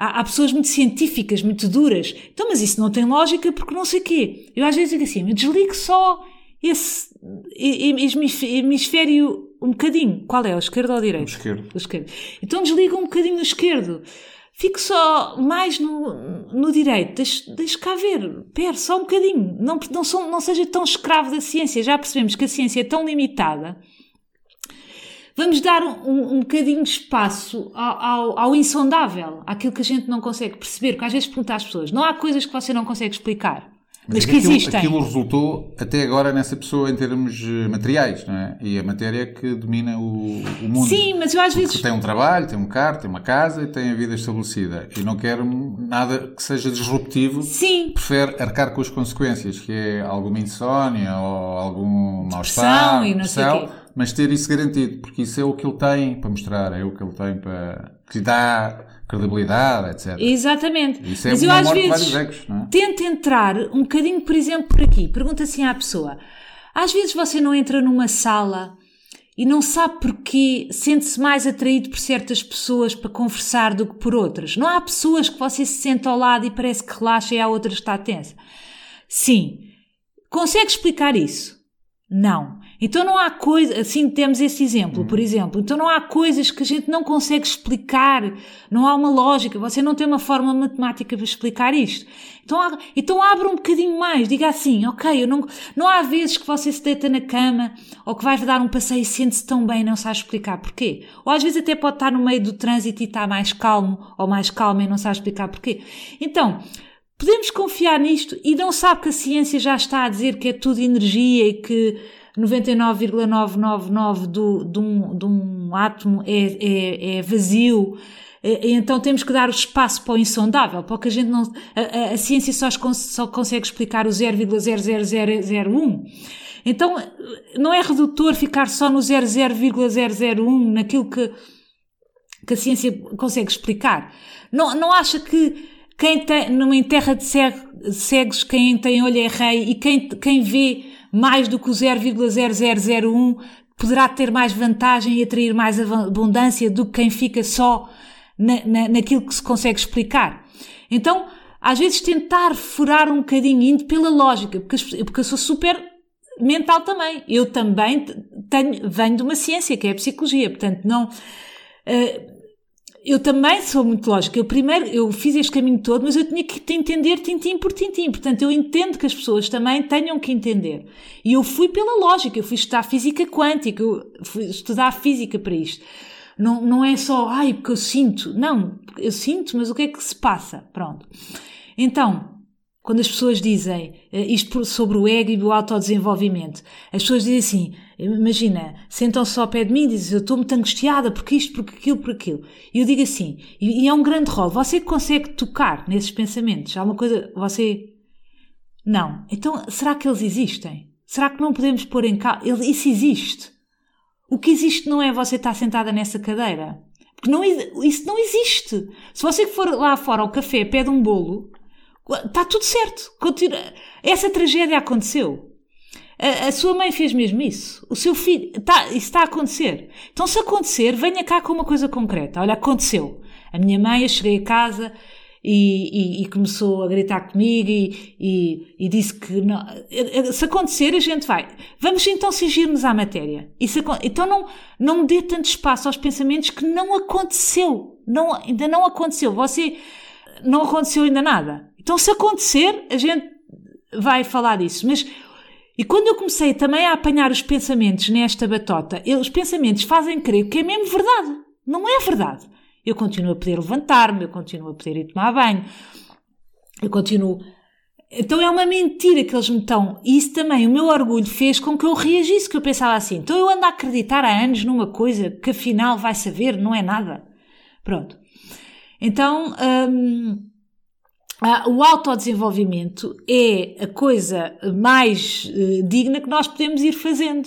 há, há, pessoas muito científicas, muito duras. Então, mas isso não tem lógica porque não sei o quê. Eu às vezes digo assim, desligue só esse hemisfério um bocadinho. Qual é? O esquerdo ou o direito? O esquerdo. O esquerdo. Então desliga um bocadinho o esquerdo. Fique só mais no, no direito. Deixe, deixe cá ver. Pera, só um bocadinho. Não, não, sou, não seja tão escravo da ciência. Já percebemos que a ciência é tão limitada. Vamos dar um, um bocadinho de espaço ao, ao, ao, insondável, àquilo que a gente não consegue perceber. Porque às vezes pergunta às pessoas: não há coisas que você não consegue explicar. Mas, que aquilo, existem. Aquilo resultou até agora nessa pessoa em termos eh, materiais, não é? E a matéria que domina o, o mundo. Sim, mas eu às vezes. Tem um trabalho, tem um carro, tem uma casa e tem a vida estabelecida. E não quer nada que seja disruptivo. Sim. Prefere arcar com as consequências, que é alguma insónia ou algum mal-estar. e não sei o quê. Mas ter isso garantido, porque isso é o que ele tem para mostrar, é o que ele tem para. que lhe dá credibilidade, etc. Exatamente. Isso é Mas eu às vezes ecos, é? tento entrar um bocadinho, por exemplo, por aqui. Pergunta assim à pessoa: às vezes você não entra numa sala e não sabe porquê, sente-se mais atraído por certas pessoas para conversar do que por outras. Não há pessoas que você se sente ao lado e parece que relaxa e há outras que está tensa. Sim. Consegue explicar isso? Não. Então não há coisa, assim temos esse exemplo, por exemplo. Então não há coisas que a gente não consegue explicar, não há uma lógica, você não tem uma forma matemática para explicar isto. Então, há, então abra um bocadinho mais, diga assim, ok, eu não, não há vezes que você se deita na cama ou que vais dar um passeio e sente-se tão bem e não sabe explicar porquê. Ou às vezes até pode estar no meio do trânsito e está mais calmo ou mais calma e não sabe explicar porquê. Então, podemos confiar nisto e não sabe que a ciência já está a dizer que é tudo energia e que 99,999 do, de, um, de um átomo é, é, é vazio. Então temos que dar o espaço para o insondável, porque a gente não. A, a, a ciência só, só consegue explicar o 0,00001. Então não é redutor ficar só no 00,001, naquilo que, que a ciência consegue explicar. Não, não acha que quem tem, numa terra de cegos, quem tem olho é rei e quem, quem vê mais do que o 0,0001 poderá ter mais vantagem e atrair mais abundância do que quem fica só na, na, naquilo que se consegue explicar. Então, às vezes tentar furar um bocadinho indo pela lógica, porque, porque eu sou super mental também. Eu também tenho, venho de uma ciência que é a psicologia, portanto, não. Uh, eu também sou muito lógica. Eu primeiro, eu fiz este caminho todo, mas eu tinha que entender tintim por tintim. Portanto, eu entendo que as pessoas também tenham que entender. E eu fui pela lógica, eu fui estudar física quântica, eu fui estudar física para isto. Não, não é só, ai, porque eu sinto. Não, eu sinto, mas o que é que se passa? Pronto. Então, quando as pessoas dizem uh, isto sobre o ego e o autodesenvolvimento, as pessoas dizem assim, imagina, sentam-se ao pé de mim e dizem, eu estou muito angustiada porque isto, porque aquilo, por aquilo. E eu digo assim, e é um grande rol, você consegue tocar nesses pensamentos? Há uma coisa, você... Não. Então, será que eles existem? Será que não podemos pôr em causa? Isso existe. O que existe não é você estar sentada nessa cadeira. Porque não, isso não existe. Se você for lá fora ao café, pede um bolo, Está tudo certo. Continua. Essa tragédia aconteceu. A, a, sua mãe fez mesmo isso. O seu filho. Tá, isso está a acontecer. Então, se acontecer, venha cá com uma coisa concreta. Olha, aconteceu. A minha mãe, eu cheguei a casa e, e, e começou a gritar comigo e, e disse que não, se acontecer, a gente vai. Vamos então cingir-nos à matéria. Isso, então, não, não dê tanto espaço aos pensamentos que não aconteceu. Não, ainda não aconteceu. Você. Não aconteceu ainda nada então, se acontecer, a gente vai falar disso. Mas, e quando eu comecei também a apanhar os pensamentos nesta batota, os pensamentos fazem crer que é mesmo verdade. Não é verdade. Eu continuo a poder levantar-me, eu continuo a poder ir tomar banho, eu continuo. Então é uma mentira que eles me estão. E isso também, o meu orgulho fez com que eu reagisse, que eu pensava assim. Então eu ando a acreditar há anos numa coisa que afinal vai saber, não é nada. Pronto. Então. Hum, ah, o autodesenvolvimento é a coisa mais uh, digna que nós podemos ir fazendo.